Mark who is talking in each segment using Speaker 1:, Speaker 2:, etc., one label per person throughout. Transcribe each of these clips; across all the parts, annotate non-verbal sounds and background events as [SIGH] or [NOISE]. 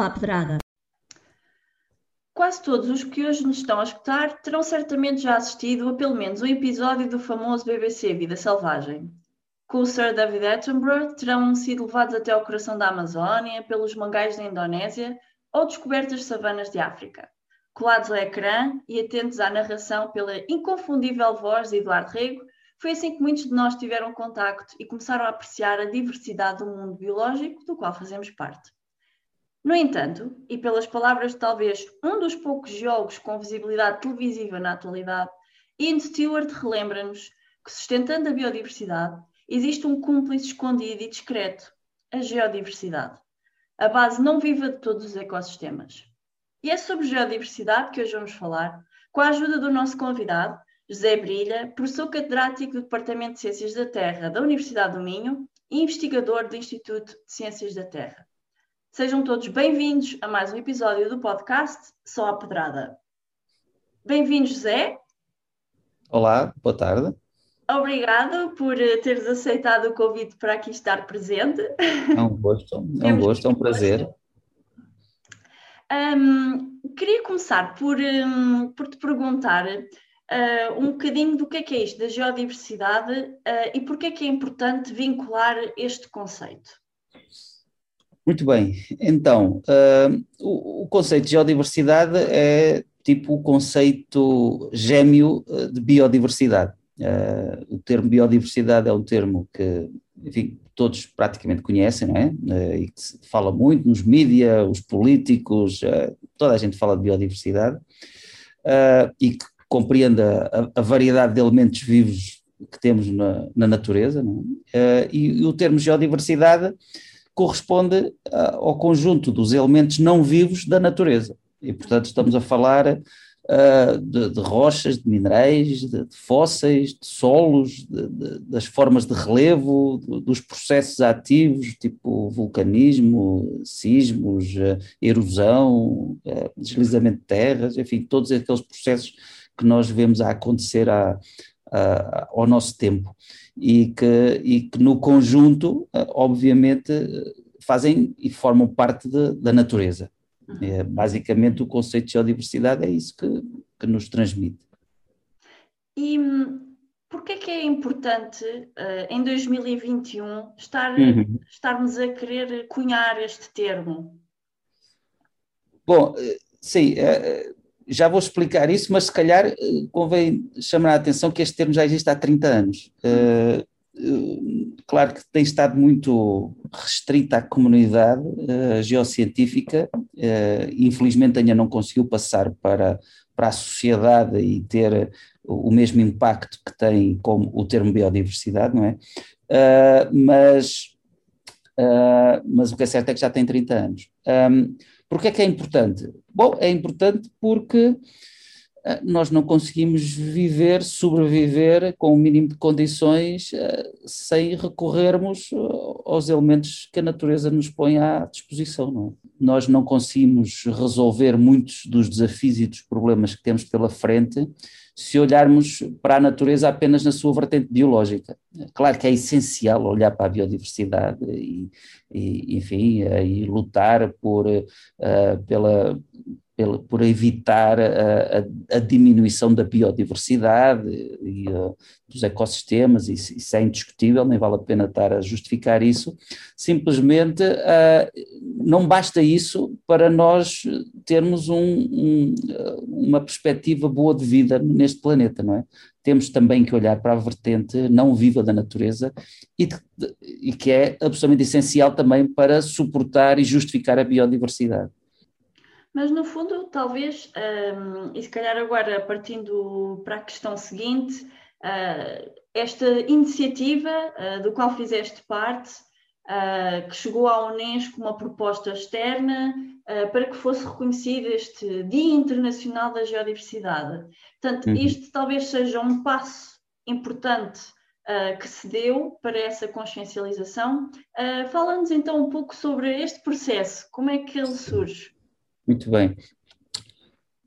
Speaker 1: À pedrada.
Speaker 2: Quase todos os que hoje nos estão a escutar terão certamente já assistido a pelo menos um episódio do famoso BBC Vida Selvagem. Com o Sir David Attenborough terão sido levados até ao coração da Amazónia, pelos mangais da Indonésia ou descobertas savanas de África. Colados ao ecrã e atentos à narração pela inconfundível voz de Eduardo Rego, foi assim que muitos de nós tiveram contacto e começaram a apreciar a diversidade do mundo biológico do qual fazemos parte. No entanto, e pelas palavras de talvez um dos poucos geólogos com visibilidade televisiva na atualidade, Ian Stewart relembra-nos que, sustentando a biodiversidade, existe um cúmplice escondido e discreto, a geodiversidade, a base não viva de todos os ecossistemas. E é sobre geodiversidade que hoje vamos falar, com a ajuda do nosso convidado, José Brilha, professor catedrático do Departamento de Ciências da Terra da Universidade do Minho e investigador do Instituto de Ciências da Terra. Sejam todos bem-vindos a mais um episódio do podcast Só a Pedrada. Bem-vindo, José.
Speaker 3: Olá, boa tarde.
Speaker 2: Obrigado por eh, teres aceitado o convite para aqui estar presente.
Speaker 3: É um gosto, é um gosto, é um prazer.
Speaker 2: Um, queria começar por, um, por te perguntar uh, um bocadinho do que é que é isto da geodiversidade uh, e porque é que é importante vincular este conceito.
Speaker 3: Muito bem, então, uh, o, o, conceito de geodiversidade é tipo o conceito gêmeo de biodiversidade. o termo biodiversidade é um termo que, enfim, todos praticamente conhecem, não é? e que se fala muito nos mídias, os políticos, toda a gente fala de biodiversidade, e que compreende a, a, variedade de elementos vivos que temos na, na natureza, é? uh, e, e, o termo geodiversidade corresponde uh, ao conjunto dos elementos não vivos da natureza. E, portanto, estamos a falar uh, de, de, rochas, de minerais, de, de fósseis, de solos, de, das formas de relevo, dos processos ativos, tipo vulcanismo, sismos, erosão, deslizamento de terras, enfim, todos aqueles processos que nós vemos a acontecer a, a, ao nosso tempo e que, e que no conjunto, eh, obviamente, fazem e formam parte de, da natureza. Uhum. É, basicamente, o conceito de geodiversidade é isso que, que nos transmite.
Speaker 2: E hum, porquê que é importante, uh, em 2021, estar, uhum. estarmos a querer cunhar este termo?
Speaker 3: Bom, eh, sim, já vou explicar isso, mas se calhar eh, convém chamar a atenção que este termo já existe há 30 anos. Uh, claro que tem estado muito restrita à comunidade geocientífica, infelizmente ainda não conseguiu passar para, para a sociedade e ter o mesmo impacto que tem como o termo biodiversidade, não é? mas, mas o que é certo é que já tem 30 anos. Um, Porquê é que é importante? Bom, é importante porque eh, nós não conseguimos viver, sobreviver com o mínimo de condições eh, sem recorrermos aos elementos que a natureza nos põe à disposição. Não é? Nós não conseguimos resolver muitos dos desafios e dos problemas que temos pela frente se olharmos para a natureza apenas na sua vertente biológica. Claro que é essencial olhar para a biodiversidade e, e enfim, e lutar por, uh, pela, por evitar a, a, a, diminuição da biodiversidade e uh, dos ecossistemas, isso, isso, é indiscutível, nem vale a pena estar a justificar isso. Simplesmente uh, não basta isso para nós termos um, um, uma perspectiva boa de vida neste planeta, não é? Temos também que olhar para a vertente não viva da natureza e, e que é absolutamente essencial também para suportar e justificar a biodiversidade.
Speaker 2: Mas no fundo, talvez, um, e se calhar agora partindo para a questão seguinte, uh, esta iniciativa uh, do qual fizeste parte, uh, que chegou à Unesco uma proposta externa para que fosse reconhecido este Dia Internacional da Geodiversidade. Portanto, uhum. isto talvez seja um passo importante que se deu para essa consciencialização. Fala-nos então um pouco sobre este processo, como é que ele surge?
Speaker 3: Muito bem.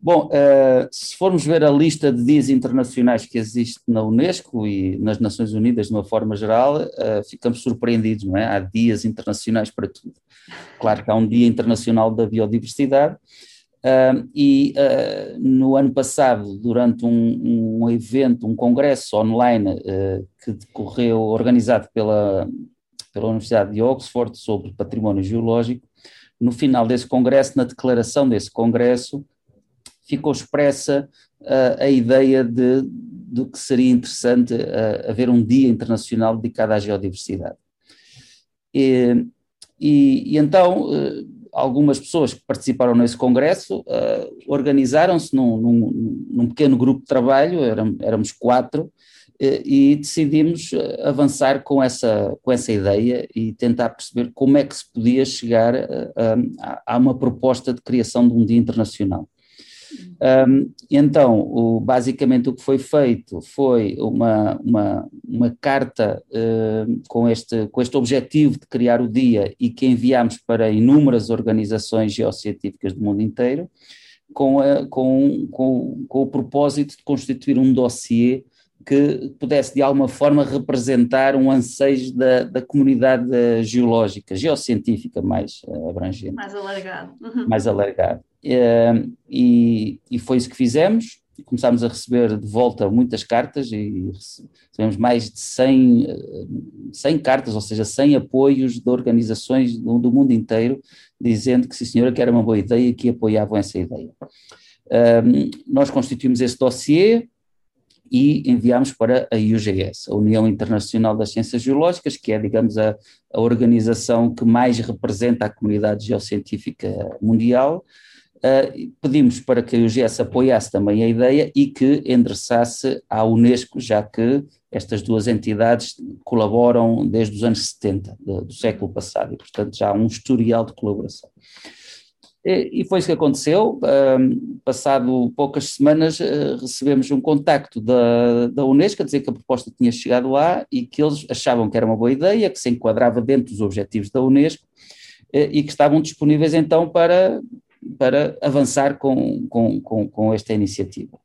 Speaker 3: Bom, uh, se formos ver a lista de dias internacionais que existe na Unesco e nas Nações Unidas de uma forma geral, uh, ficamos surpreendidos, não é? Há dias internacionais para tudo. Claro que há um Dia Internacional da Biodiversidade, uh, e no ano passado, durante um, um, evento, um congresso online que decorreu, organizado pela, pela Universidade de Oxford sobre património geológico, no final desse congresso, na declaração desse congresso, ficou expressa uh, a ideia de, de que seria interessante uh, haver um dia internacional dedicado à geodiversidade. E, e, e então, uh, algumas pessoas que participaram nesse congresso organizaram-se num, num, num, pequeno grupo de trabalho, éramos quatro, e decidimos avançar com essa, com essa ideia e tentar perceber como é que se podia chegar a, a, a uma proposta de criação de um dia internacional. Um, então, o, basicamente o que foi feito foi uma, uma, uma carta uh, com, este, com este objetivo de criar o dia e que enviámos para inúmeras organizações geocientíficas do mundo inteiro, com, a, com, com, com o propósito de constituir um dossiê que pudesse de alguma forma representar um ansejo da, da comunidade geológica, geocientífica mais uh, abrangente.
Speaker 2: Mais alargado. Uhum.
Speaker 3: Mais alargado. Uh, e, e, foi isso que fizemos. Começámos a receber de volta muitas cartas e recebemos mais de 100, 100 cartas, ou seja, 100 apoios de organizações do, do mundo inteiro, dizendo que, sim senhora, que era uma boa ideia e que apoiavam essa ideia. Nós constituímos esse dossiê, e enviámos para a UGS, a União Internacional das Ciências Geológicas, que é, digamos, a, a organização que mais representa a comunidade geocientífica mundial. Uh, pedimos para que a UGS apoiasse também a ideia e que endereçasse à Unesco, já que estas duas entidades colaboram desde os anos 70 do, do século passado e, portanto, já há um historial de colaboração. E foi isso que aconteceu. passado poucas semanas, uh, recebemos um contacto da, da Unesco a dizer que a proposta tinha chegado lá e que eles achavam que era uma boa ideia, que se enquadrava dentro dos objetivos da Unesco uh, e que estavam disponíveis então para, para avançar com, com, com, com esta iniciativa.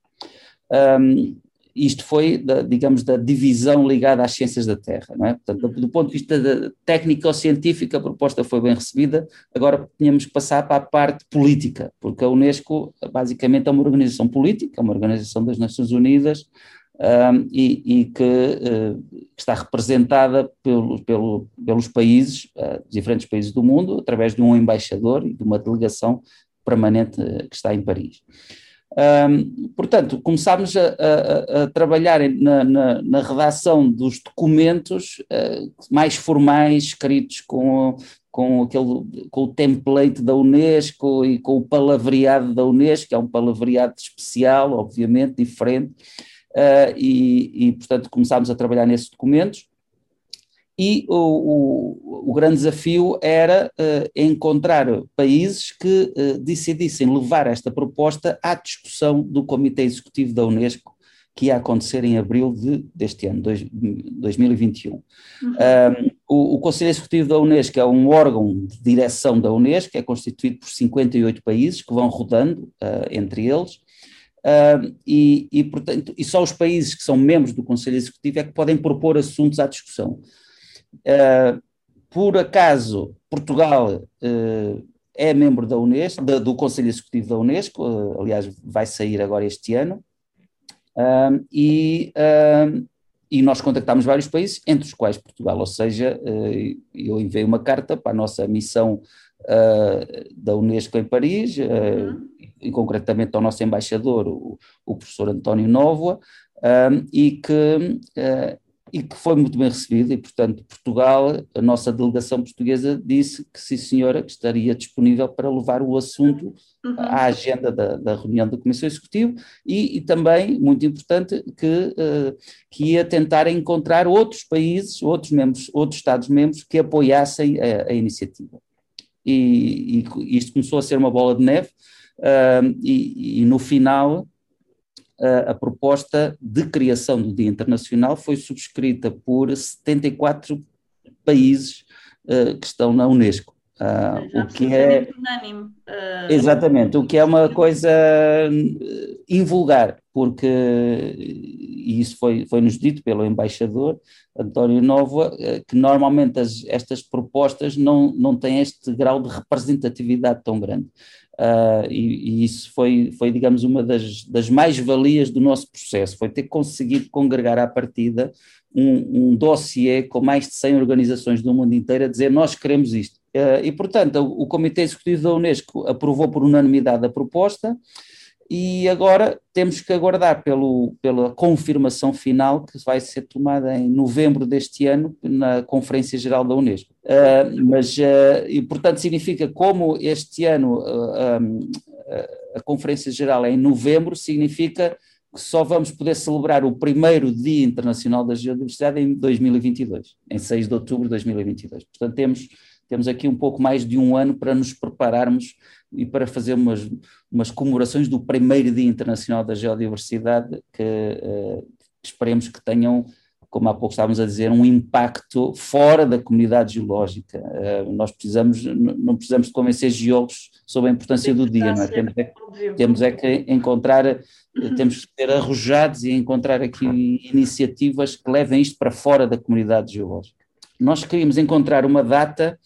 Speaker 3: Isto foi, da, digamos, da divisão ligada às ciências da Terra, não é? Portanto, do, do ponto de vista técnico-científico, a proposta foi bem recebida, agora tínhamos que passar para a parte política, porque a Unesco basicamente é uma organização política, é uma organização das Nações Unidas, um, e, e, que uh, está representada pelo, pelo, pelos países, uh, diferentes países do mundo, através de um embaixador e de uma delegação permanente uh, que está em Paris. Um, portanto, começámos a, a, a trabalhar na, na, na, redação dos documentos uh, mais formais, escritos com, com, aquele, com o template da Unesco e com o palavreado da Unesco, que é um palavreado especial, obviamente, diferente, uh, e, e, portanto, começámos a trabalhar nesses documentos e o, o, o, grande desafio era uh, encontrar países que uh, decidissem levar esta proposta à discussão do Comitê Executivo da Unesco, que ia acontecer em abril de, deste ano, dois, 2021. Uhum. Um, o, o, Conselho Executivo da Unesco é um órgão de direção da Unesco, é constituído por 58 países que vão rodando uh, entre eles. Uh, e, e, portanto, e só os países que são membros do Conselho Executivo é que podem propor assuntos à discussão. Uh, por acaso, Portugal uh, é membro da Unesco, da, do Conselho Executivo da Unesco, uh, aliás, vai sair agora este ano, e, e nós contactámos vários países, entre os quais Portugal, ou seja, eu enviei uma carta para a nossa missão da Unesco em Paris, uhum. e concretamente ao nosso embaixador, o, o professor António Novoa, e que e que foi muito bem recebido, e portanto Portugal, a nossa delegação portuguesa disse que sim senhora, que estaria disponível para levar o assunto uhum. à agenda da, da, reunião da Comissão Executiva e, e também, muito importante, que, uh, que ia tentar encontrar outros países, outros membros, outros Estados-membros que apoiassem a, a iniciativa. E, e, isto começou a ser uma bola de neve, uh, e, e no final a, proposta de criação do Dia Internacional foi subscrita por 74 países uh, que estão na Unesco. Uh, o que é unânime. Uh... Exatamente, o que é uma coisa invulgar, porque, e isso foi, foi nos dito pelo embaixador António Nova, que normalmente as, estas propostas não, não têm este grau de representatividade tão grande. Uh, e, e, isso foi, foi, digamos, uma das, das mais-valias do nosso processo, foi ter conseguido congregar à partida um, um dossiê com mais de 100 organizações do mundo inteiro a dizer nós queremos isto. Uh, e, portanto, o, o Comitê Executivo da Unesco aprovou por unanimidade a proposta, e agora temos que aguardar pelo, pela confirmação final que vai ser tomada em novembro deste ano na Conferência Geral da Unesco. Uh, mas, uh, e portanto significa como este ano uh, um, a Conferência Geral é em novembro, significa que só vamos poder celebrar o primeiro Dia Internacional da Geodiversidade em 2022, em 6 de outubro de 2022. Portanto temos temos aqui um pouco mais de um ano para nos prepararmos e para fazer umas, umas comemorações do primeiro Dia Internacional da Geodiversidade, que uh, esperemos que tenham, como há pouco estávamos a dizer, um impacto fora da comunidade geológica. Uh, nós precisamos, não precisamos de convencer geólogos sobre a importância do dia, não é? Temos é, temos é que encontrar, uhum. temos que ser arrojados e encontrar aqui iniciativas que levem isto para fora da comunidade geológica. Nós queríamos encontrar uma data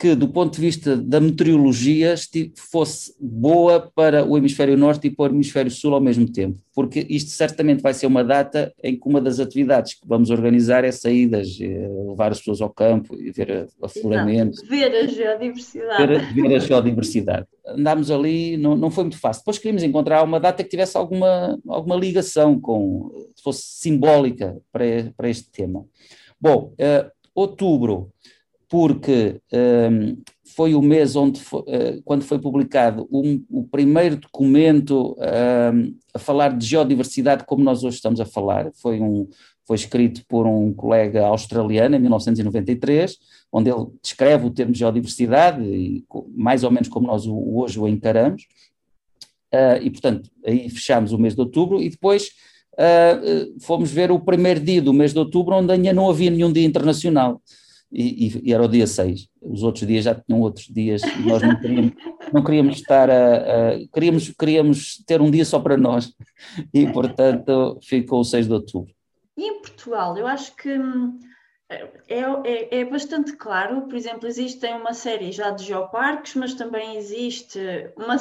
Speaker 3: que, do ponto de vista da meteorologia, fosse boa para o hemisfério norte e para o hemisfério sul ao mesmo tempo, porque isto certamente vai ser uma data em que uma das atividades que vamos organizar é saídas, é levar as pessoas ao campo e ver afloramento.
Speaker 2: Ver a geodiversidade.
Speaker 3: Ver, [LAUGHS] ver, a geodiversidade. Andámos ali, não, não foi muito fácil. Depois queríamos encontrar uma data que tivesse alguma, alguma ligação com, fosse simbólica para, para este tema. Bom, uh, outubro porque um, foi o mês onde, foi, uh, quando foi publicado um, o primeiro documento um, a falar de geodiversidade como nós hoje estamos a falar, foi, um, foi escrito por um colega australiano em 1993, onde ele descreve o termo geodiversidade, e, mais ou menos como nós o, hoje o encaramos, uh, e portanto aí fechamos o mês de outubro, e depois uh, fomos ver o primeiro dia do mês de outubro, onde ainda não havia nenhum dia internacional e, e, era o dia 6. Os outros dias já tinham outros dias e nós não queríamos, não queríamos estar a, a, queríamos, queríamos ter um dia só para nós e, portanto, ficou o 6 de outubro.
Speaker 2: E em Portugal, eu acho que hum, é, é, é, bastante claro, por exemplo, existem uma série já de geoparques, mas também existe uma,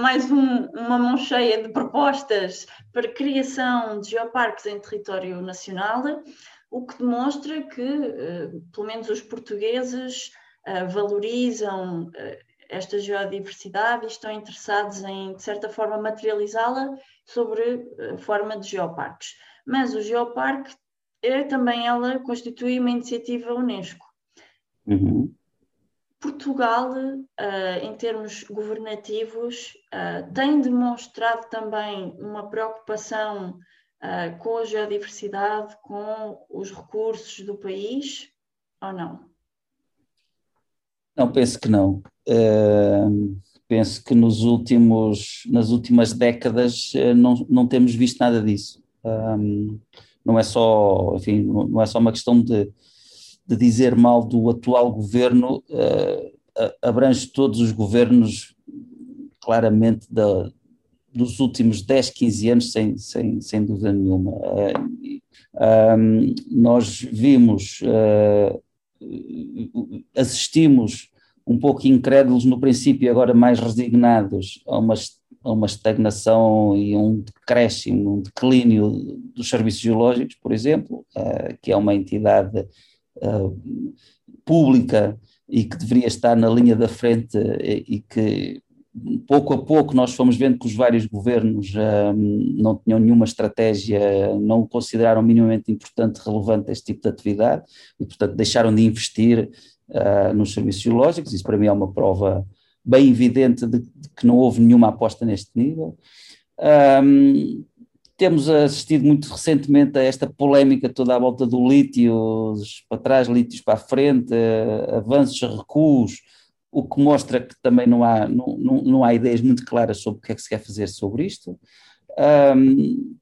Speaker 2: mais um, uma mão cheia de propostas para criação de geoparques em território nacional o que demonstra que, eh, pelo menos, os portugueses eh, valorizam eh, esta geodiversidade e estão interessados em, de certa forma, materializá-la sobre a forma de geoparques. Mas o geoparque também ela constitui uma iniciativa Unesco. Uhum. Portugal, em termos governativos, tem demonstrado também uma preocupação uh, com a geodiversidade, com os recursos do país ou não?
Speaker 3: Não, penso que não. Uh, penso que nos últimos, nas últimas décadas não, não temos visto nada disso. Um, não é só, enfim, não é só uma questão de, de dizer mal do atual governo, uh, abrange todos os governos claramente da, dos últimos 10, 15 anos, sem, sem, sem dúvida nenhuma. Um, nós vimos, uh, assistimos um pouco incrédulos no princípio, agora mais resignados a uma, a uma estagnação e um decréscimo, um declínio dos serviços geológicos, por exemplo, uh, que é uma entidade uh, pública e que deveria estar na linha da frente e, e que pouco a pouco nós fomos vendo que os vários governos não tinham nenhuma estratégia, não consideraram minimamente importante, relevante este tipo de atividade e, portanto, deixaram de investir nos serviços geológicos. Isso para mim é uma prova bem evidente de, de que não houve nenhuma aposta neste nível. Um, temos assistido muito recentemente a esta polémica toda à volta do lítio, para trás, lítios para a frente, avanços, recuos, o que mostra que também não há, não, não, não há ideias muito claras sobre o que é que se quer fazer sobre isto. Um,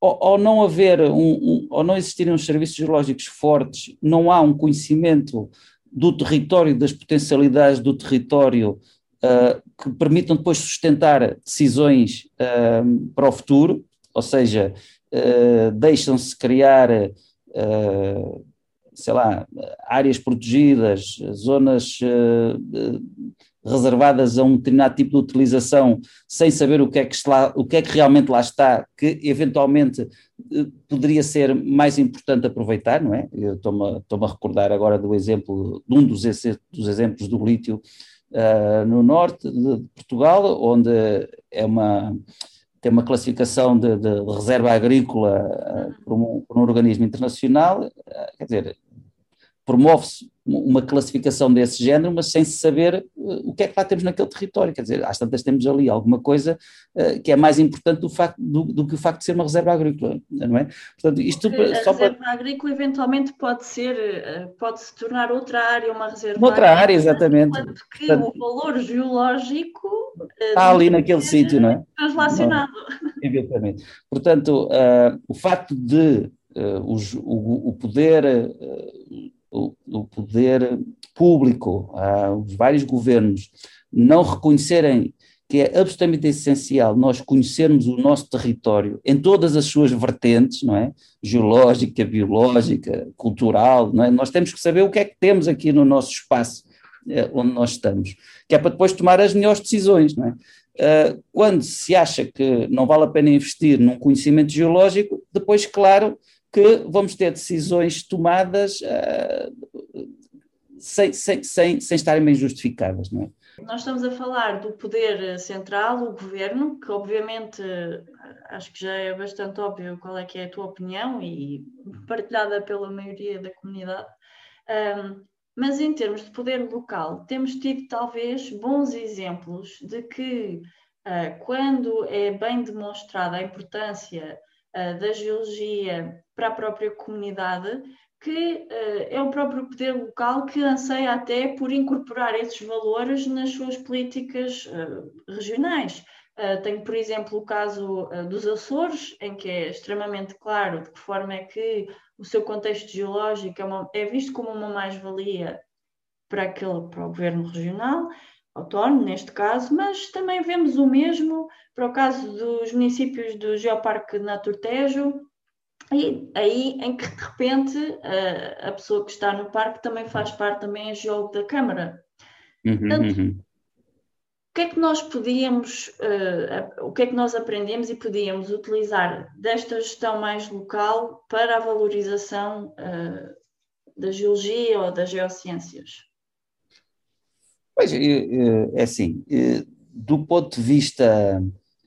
Speaker 3: ou, não haver, um, um, não existirem uns serviços geológicos fortes, não há um conhecimento do território, das potencialidades do território, uh, que permitam depois sustentar decisões uh, para o futuro, ou seja, uh, deixam-se criar, sei lá, áreas protegidas, zonas reservadas a um determinado tipo de utilização, sem saber o que é que, está, o que, é que realmente lá está, que eventualmente eh, poderia ser mais importante aproveitar, não é? Eu estou-me a recordar agora do exemplo, de um dos, dos exemplos do lítio uh, no norte de Portugal, onde é uma tem uma classificação de, de, reserva agrícola uh, por, um, por, um, organismo internacional, uh, quer dizer, promove-se uma classificação desse género, mas sem saber uh, o que é que lá temos naquele território. Quer dizer, às tantas temos ali alguma coisa uh, que é mais importante do, facto, do, do, que o facto de ser uma reserva agrícola, não é?
Speaker 2: Portanto, isto a só reserva para... agrícola eventualmente pode ser, uh, pode se tornar outra área, uma reserva
Speaker 3: Outra área, exatamente.
Speaker 2: Enquanto que Portanto, o valor geológico
Speaker 3: está ali naquele sítio, não é?
Speaker 2: Translacionado.
Speaker 3: Não, evidentemente. Portanto, o facto de os, o, o, poder o, poder público, ah, os vários governos, não reconhecerem que é absolutamente essencial nós conhecermos o nosso território em todas as suas vertentes, não é? Geológica, biológica, cultural, não é? Nós temos que saber o que é que temos aqui no nosso espaço eh, onde nós estamos, que é para depois tomar as melhores decisões, não é? Uh, quando se acha que não vale a pena investir num conhecimento geológico, depois, claro, que vamos ter decisões tomadas uh, sem, sem, sem, sem estarem bem justificadas, não é?
Speaker 2: Nós estamos a falar do poder central, o governo, que obviamente acho que já é bastante óbvio qual é que é a tua opinião e partilhada pela maioria da comunidade. Um, mas em termos de poder local, temos tido talvez bons exemplos de que uh, quando é bem demonstrada a importância uh, da geologia para a própria comunidade, que uh, é o próprio poder local que anseia até por incorporar esses valores nas suas políticas uh, regionais. Uh, tenho, por exemplo, o caso dos Açores, em que é extremamente claro de que forma é que o seu contexto geológico é, uma, é visto como uma mais-valia para, aquele, para o governo regional, autónomo neste caso, mas também vemos o mesmo para o caso dos municípios do Geoparque Naturtejo, e aí em que de repente a, a pessoa que está no parque também faz parte também é geólogo da Câmara. Uhum, Portanto, uhum. o que é que nós podíamos, uh, o que é que nós aprendemos e podíamos utilizar desta gestão mais local para a valorização uh, da geologia ou das geociências?
Speaker 3: Pois, é assim, do ponto de vista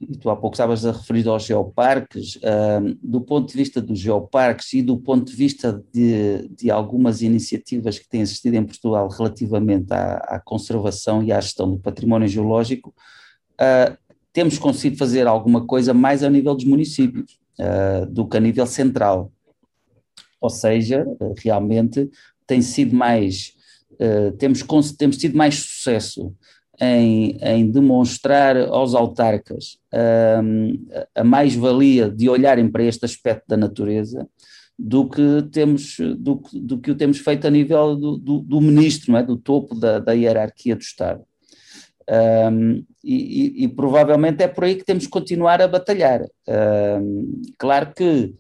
Speaker 3: e tu há pouco estavas a referir aos geoparques, do ponto de vista dos geoparques e do ponto de vista de, de algumas iniciativas que têm existido em Portugal relativamente à, à conservação e à gestão do património geológico, uh, temos conseguido fazer alguma coisa mais a nível dos municípios uh, do que a nível central. Ou seja, realmente tem sido mais, temos, temos tido mais sucesso em, em demonstrar aos autarcas um, a mais-valia de olharem para este aspecto da natureza do que temos do, do que o temos feito a nível do, do, do ministro, é? do topo da, da, hierarquia do Estado. Um, e, e, e, provavelmente é por aí que temos que continuar a batalhar. Um, claro que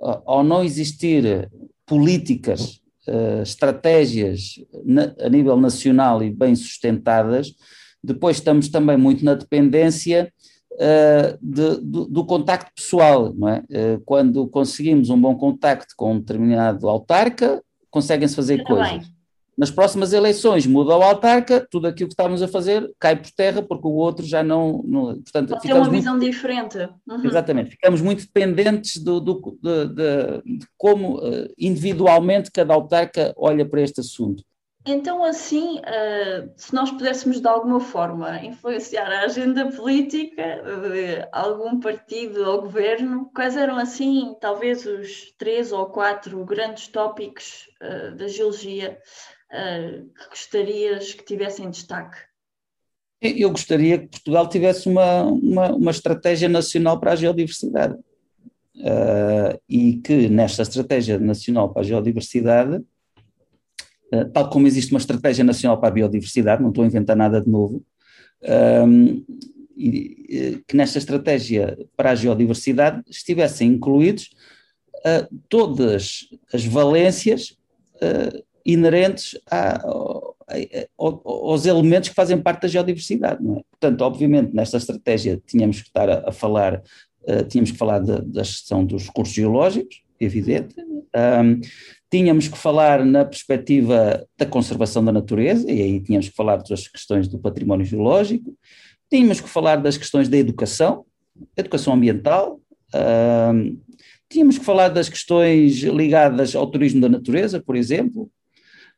Speaker 3: ao não existir políticas, uh, estratégias na, a nível nacional e bem sustentadas, depois estamos também muito na dependência uh, de, do, do, contacto pessoal, não é? Uh, quando conseguimos um bom contacto com um determinado autarca, conseguem-se fazer coisas. Bem. Nas próximas eleições muda o autarca, tudo aquilo que estávamos a fazer cai por terra porque o outro já não. não
Speaker 2: portanto, Pode ter uma visão muito, diferente.
Speaker 3: Uhum. Exatamente, ficamos muito dependentes do, do de, de, de, como uh, individualmente cada autarca olha para este assunto.
Speaker 2: Então, assim, uh, se nós pudéssemos de alguma forma influenciar a agenda política de algum partido ou governo, quais eram, assim, talvez os três ou quatro grandes tópicos uh, da geologia uh, que gostarias que tivessem destaque?
Speaker 3: Eu gostaria que Portugal tivesse uma, uma, uma estratégia nacional para a geodiversidade. e que nesta estratégia nacional para a geodiversidade tal como existe uma estratégia nacional para a biodiversidade, não estou a inventar nada de novo, um, e, que nesta estratégia para a geodiversidade estivessem incluídos uh, todas as valências uh, inerentes a, a, a, aos elementos que fazem parte da geodiversidade. É? Portanto, obviamente, nesta estratégia tínhamos que estar a, falar, uh, tínhamos que falar de, da gestão dos recursos geológicos, evidente, um, tínhamos que falar na perspectiva da conservação da natureza, e aí tínhamos que falar das questões do património geológico, tínhamos que falar das questões da educação, educação ambiental, um, tínhamos que falar das questões ligadas ao turismo da natureza, por exemplo.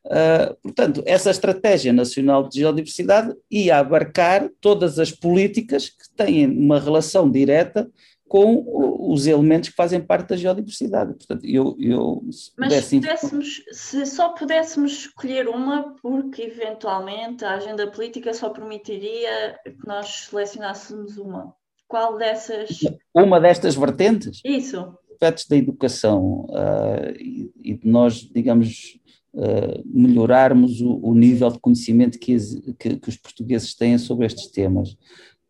Speaker 3: Uh, portanto, essa estratégia nacional de geodiversidade ia abarcar todas as políticas que têm uma relação direta com os elementos que fazem parte da geodiversidade. Portanto, eu, eu
Speaker 2: se Mas se, pudéssemos, se só pudéssemos escolher uma, porque eventualmente a agenda política só permitiria que nós selecionássemos uma. Qual dessas?
Speaker 3: Uma destas vertentes?
Speaker 2: Isso.
Speaker 3: Aspectos da educação uh, e, e, de nós, digamos, uh, melhorarmos o, o, nível de conhecimento que, que, que os portugueses têm sobre estes temas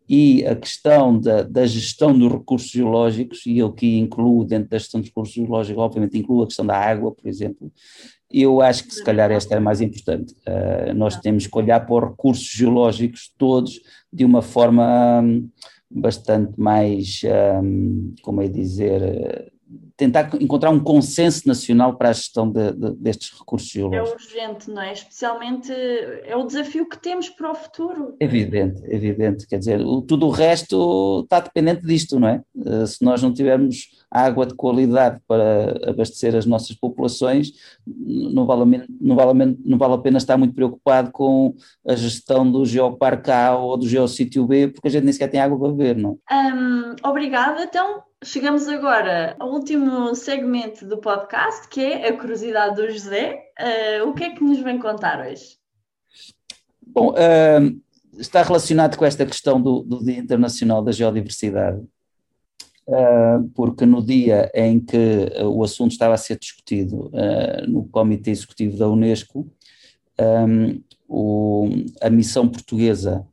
Speaker 3: e a questão da, da, gestão dos recursos geológicos, e eu que incluo dentro da gestão dos recursos geológicos, obviamente incluo a questão da água, por exemplo, eu acho que se calhar esta é mais importante. Uh, nós temos que olhar para os recursos geológicos todos de uma forma um, bastante mais, um, como é dizer, tentar encontrar um consenso nacional para a gestão de, de, destes recursos geológicos.
Speaker 2: É urgente, não é? Especialmente é o desafio que temos para o futuro.
Speaker 3: Evidente, evidente. Quer dizer, o, tudo o resto está dependente disto, não é? Uh, se nós não tivermos água de qualidade para abastecer as nossas populações, não vale, não vale, não vale a pena estar muito preocupado com a gestão do Geoparque A ou do Geossítio B, porque a gente nem sequer tem água para beber, não?
Speaker 2: Um, obrigada. Então, Chegamos agora ao último segmento do podcast, que é a curiosidade do José. Uh, o que é que nos vem contar hoje?
Speaker 3: Bom, uh, está relacionado com esta questão do, do Dia Internacional da Geodiversidade, uh, porque no dia em que o assunto estava a ser discutido no Comitê Executivo da Unesco, um, o, a missão portuguesa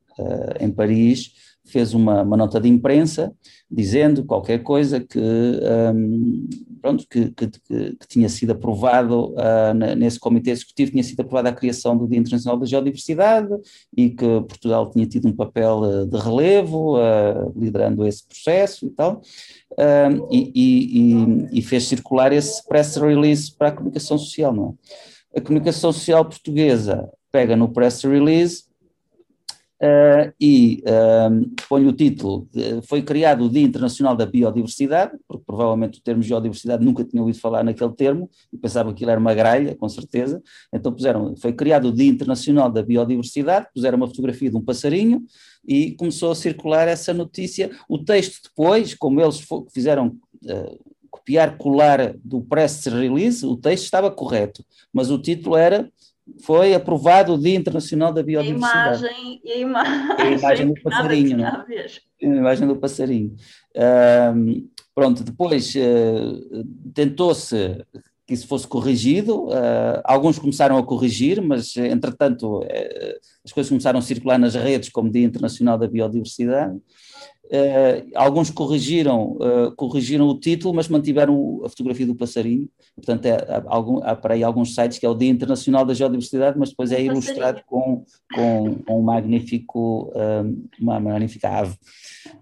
Speaker 3: em Paris fez uma, uma, nota de imprensa dizendo qualquer coisa que, um, pronto, que, que, que, tinha sido aprovado uh, nesse comitê executivo, tinha sido aprovada a criação do Dia Internacional da Geodiversidade e que Portugal tinha tido um papel uh, de relevo, uh, liderando esse processo e tal, e, e, e, fez circular esse press release para a comunicação social, não é? A comunicação social portuguesa pega no press release Uh, e uh, ponho o título, de, foi criado o Dia Internacional da Biodiversidade, porque provavelmente o termo biodiversidade nunca tinha ouvido falar naquele termo, e pensava que aquilo era uma gralha, com certeza, então puseram, foi criado o Dia Internacional da Biodiversidade, puseram uma fotografia de um passarinho, e começou a circular essa notícia, o texto depois, como eles fizeram... Uh, copiar, colar do press release, o texto estava correto, mas o título era foi aprovado o Dia Internacional da Biodiversidade.
Speaker 2: A imagem, e a imagem,
Speaker 3: a imagem do [LAUGHS] passarinho? A imagem do passarinho. Uh, pronto, depois uh, tentou-se que isso fosse corrigido, uh, alguns começaram a corrigir, mas entretanto eh, as coisas começaram a circular nas redes como Dia Internacional da Biodiversidade, Uh, alguns corrigiram, uh, corrigiram o título, mas mantiveram a fotografia do passarinho. Portanto, é, há, algum, há para aí alguns sites que é o Dia Internacional da Geodiversidade, mas depois é ilustrado com, com, com um magnífico, um, uma magnífica ave.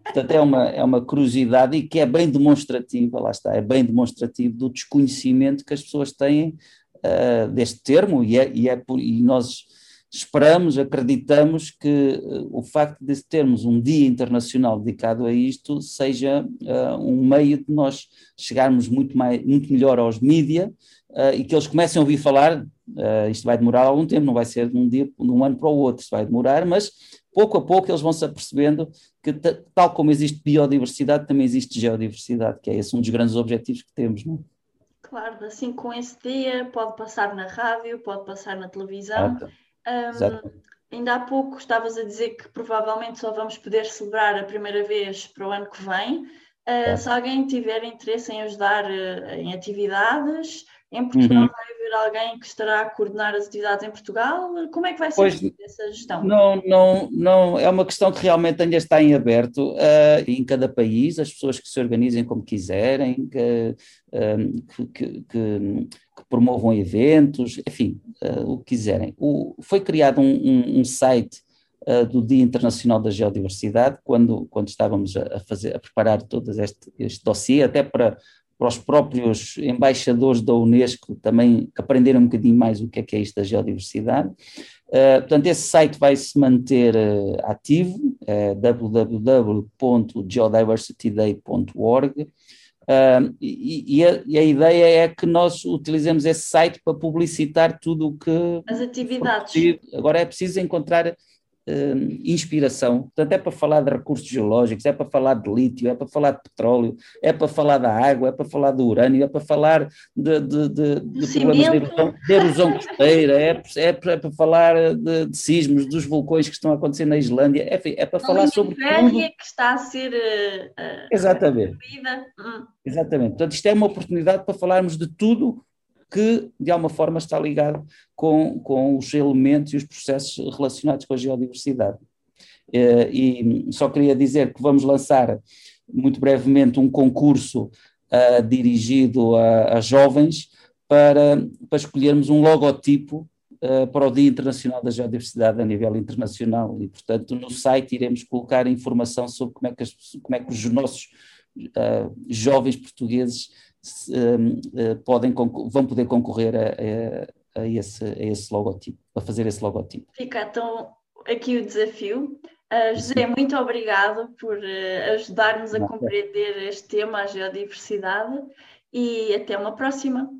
Speaker 3: Portanto, é uma, é uma curiosidade e que é bem demonstrativa, lá está, é bem demonstrativo do desconhecimento que as pessoas têm uh, deste termo e, é, e, é por, e nós esperamos, acreditamos que uh, o facto de termos um dia internacional dedicado a isto seja uh, um meio de nós chegarmos muito, mais, muito melhor aos mídia uh, e que eles comecem a ouvir falar, isto vai demorar algum tempo, não vai ser de um dia, de um ano para o outro, isto vai demorar, mas pouco a pouco eles vão se apercebendo que tal como existe biodiversidade, também existe geodiversidade, que é esse um dos grandes objetivos que temos, não é?
Speaker 2: Claro, assim com esse dia pode passar na rádio, pode passar na televisão. Ah, um, ainda há pouco estavas a dizer que provavelmente só vamos poder celebrar a primeira vez para o ano que vem. Uh, Se alguém tiver interesse em ajudar uh, em atividades, em Portugal uhum. vai haver alguém que estará a coordenar as atividades em Portugal? Como é que vai ser pois, essa gestão?
Speaker 3: Não, não, não, é uma questão que realmente ainda está em aberto uh, em cada país, as pessoas que se organizem como quiserem, que, que, que, que, promovam eventos, enfim, uh, o que quiserem. O, foi criado um, um, um site do Dia Internacional da Geodiversidade, quando, quando estávamos a, fazer, a preparar todo este, este dossiê, até para para os próprios embaixadores da Unesco também aprenderem um bocadinho mais o que é que é isto da geodiversidade. Uh, portanto, esse site vai se manter uh, ativo, é www.geodiversityday.org, uh, e, e, a, e, a, ideia é que nós utilizemos esse site para publicitar tudo o que.
Speaker 2: As atividades.
Speaker 3: Agora é preciso encontrar uh, inspiração. Portanto, é para falar de recursos geológicos, é para falar de lítio, é para falar de petróleo, é para falar da água, é para falar do urânio, é para falar de, de, de, de problemas de erosão, de erosão costeira, é, é, é, para falar de, de, sismos, dos vulcões que estão a acontecer na Islândia, é, é para falar sobre tudo.
Speaker 2: que está a ser uh,
Speaker 3: Exatamente. Hum. Exatamente. Portanto, isto é uma oportunidade para falarmos de tudo que de alguma forma está ligado com, com os elementos e os processos relacionados com a geodiversidade. Eh, e só queria dizer que vamos lançar muito brevemente um concurso uh, dirigido a, a, jovens para, para escolhermos um logotipo uh, para o Dia Internacional da Geodiversidade a nível internacional e, portanto, no site iremos colocar informação sobre como é que, as, como é que os nossos uh, jovens portugueses uh, podem, vão poder concorrer a, a, a, esse, a esse logotipo, a fazer esse logotipo.
Speaker 2: Fica então aqui o desafio. Uh, José, muito obrigado por uh, ajudar-nos a compreender este tema, a geodiversidade, e até uma próxima.